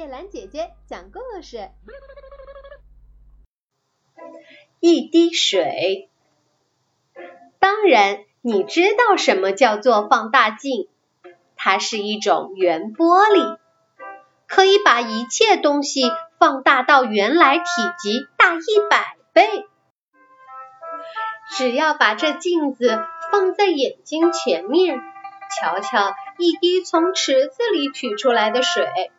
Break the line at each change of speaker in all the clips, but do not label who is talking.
叶兰姐姐讲故事。
一滴水。当然，你知道什么叫做放大镜？它是一种圆玻璃，可以把一切东西放大到原来体积大一百倍。只要把这镜子放在眼睛前面，瞧瞧一滴从池子里取出来的水，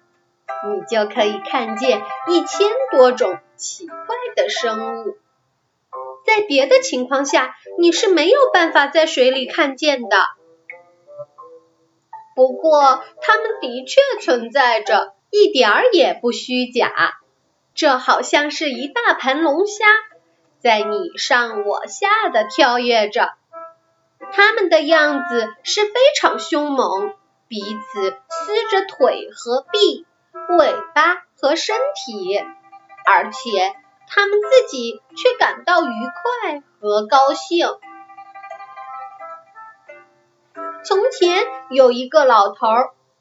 你就可以看见一千多种奇怪的生物。在别的情况下，你是没有办法在水里看见的。不过，它们的确存在着，一点儿也不虚假。这好像是一大盘龙虾，在你上我下的跳跃着。它们的样子是非常凶猛，彼此撕着腿和臂、尾巴和身体，而且。他们自己却感到愉快和高兴。从前有一个老头，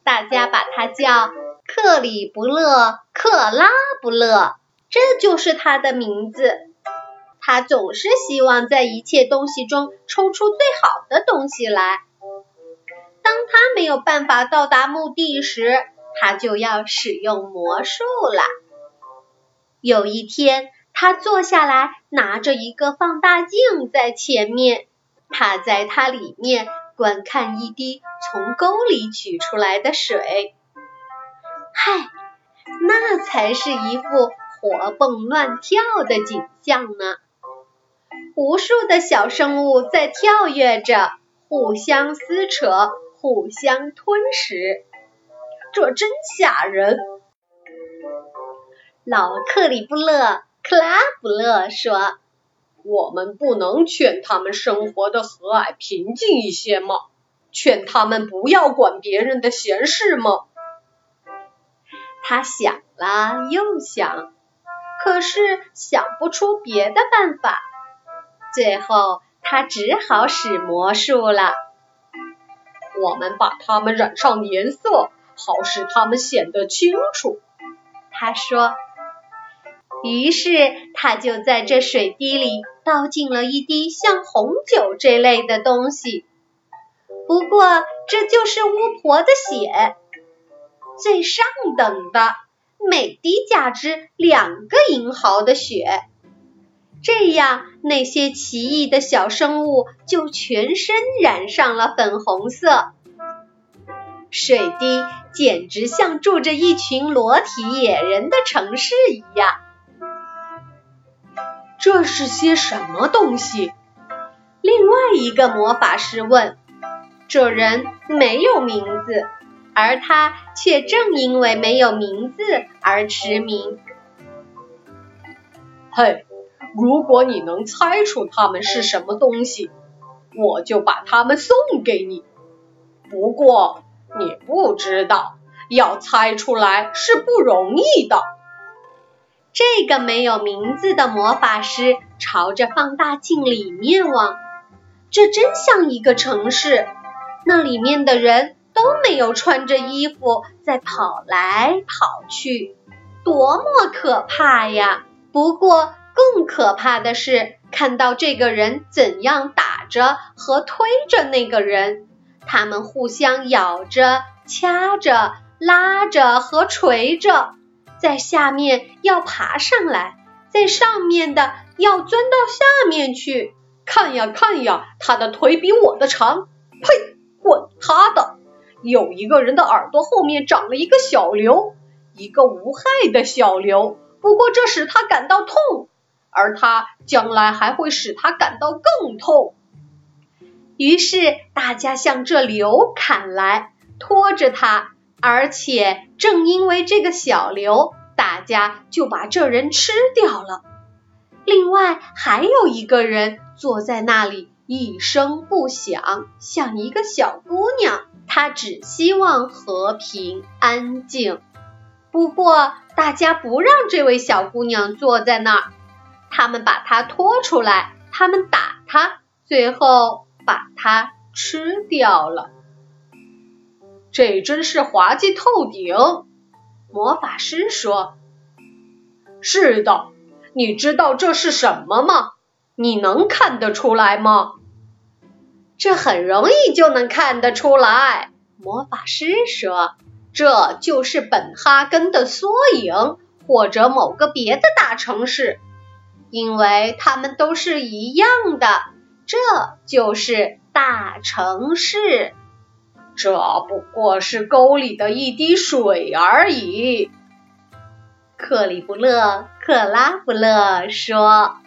大家把他叫克里不勒克拉不勒，这就是他的名字。他总是希望在一切东西中抽出最好的东西来。当他没有办法到达目的时，他就要使用魔术了。有一天。他坐下来，拿着一个放大镜在前面，他在它里面观看一滴从沟里取出来的水。嗨，那才是一幅活蹦乱跳的景象呢！无数的小生物在跳跃着，互相撕扯，互相吞食，这真吓人。老克里布勒。克拉布勒说：“
我们不能劝他们生活的和蔼平静一些吗？劝他们不要管别人的闲事吗？”
他想了又想，可是想不出别的办法。最后，他只好使魔术了。
我们把它们染上颜色，好使它们显得清楚。
他说。于是他就在这水滴里倒进了一滴像红酒这类的东西，不过这就是巫婆的血，最上等的，每滴价值两个银毫的血。这样那些奇异的小生物就全身染上了粉红色，水滴简直像住着一群裸体野人的城市一样。
这是些什么东西？
另外一个魔法师问。这人没有名字，而他却正因为没有名字而驰名。
嘿，如果你能猜出他们是什么东西，我就把他们送给你。不过你不知道，要猜出来是不容易的。
这个没有名字的魔法师朝着放大镜里面望，这真像一个城市。那里面的人都没有穿着衣服在跑来跑去，多么可怕呀！不过更可怕的是看到这个人怎样打着和推着那个人，他们互相咬着、掐着、拉着和捶着。在下面要爬上来，在上面的要钻到下面去。
看呀看呀，他的腿比我的长。呸！滚他的！有一个人的耳朵后面长了一个小瘤，一个无害的小瘤，不过这使他感到痛，而他将来还会使他感到更痛。
于是大家向这瘤砍来，拖着他。而且正因为这个小瘤，大家就把这人吃掉了。另外还有一个人坐在那里一声不响，像一个小姑娘。她只希望和平安静。不过大家不让这位小姑娘坐在那儿，他们把她拖出来，他们打她，最后把它吃掉了。
这真是滑稽透顶！魔法师说：“是的，你知道这是什么吗？你能看得出来吗？”
这很容易就能看得出来。魔法师说：“这就是本哈根的缩影，或者某个别的大城市，因为它们都是一样的。这就是大城市。
这不过是沟里的一滴水而已。”
克里布勒克拉布勒说。